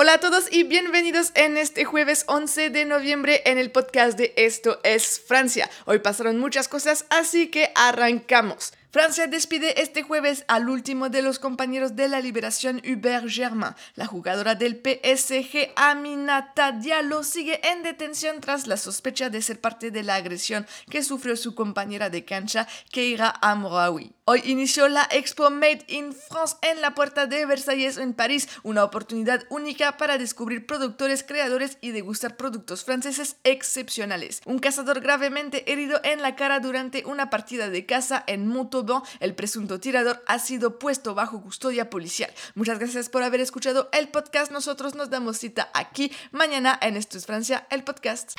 Hola a todos y bienvenidos en este jueves 11 de noviembre en el podcast de Esto es Francia. Hoy pasaron muchas cosas, así que arrancamos. Francia despide este jueves al último de los compañeros de la liberación Hubert Germain. La jugadora del PSG Aminata Diallo sigue en detención tras la sospecha de ser parte de la agresión que sufrió su compañera de cancha Keira Amraoui. Hoy inició la Expo Made in France en la puerta de Versalles en París, una oportunidad única para descubrir productores, creadores y degustar productos franceses excepcionales. Un cazador gravemente herido en la cara durante una partida de caza en El presunto tirador ha sido puesto bajo custodia policial. Muchas gracias por haber escuchado el podcast. Nosotros nos damos cita aquí mañana en Esto es Francia, el podcast.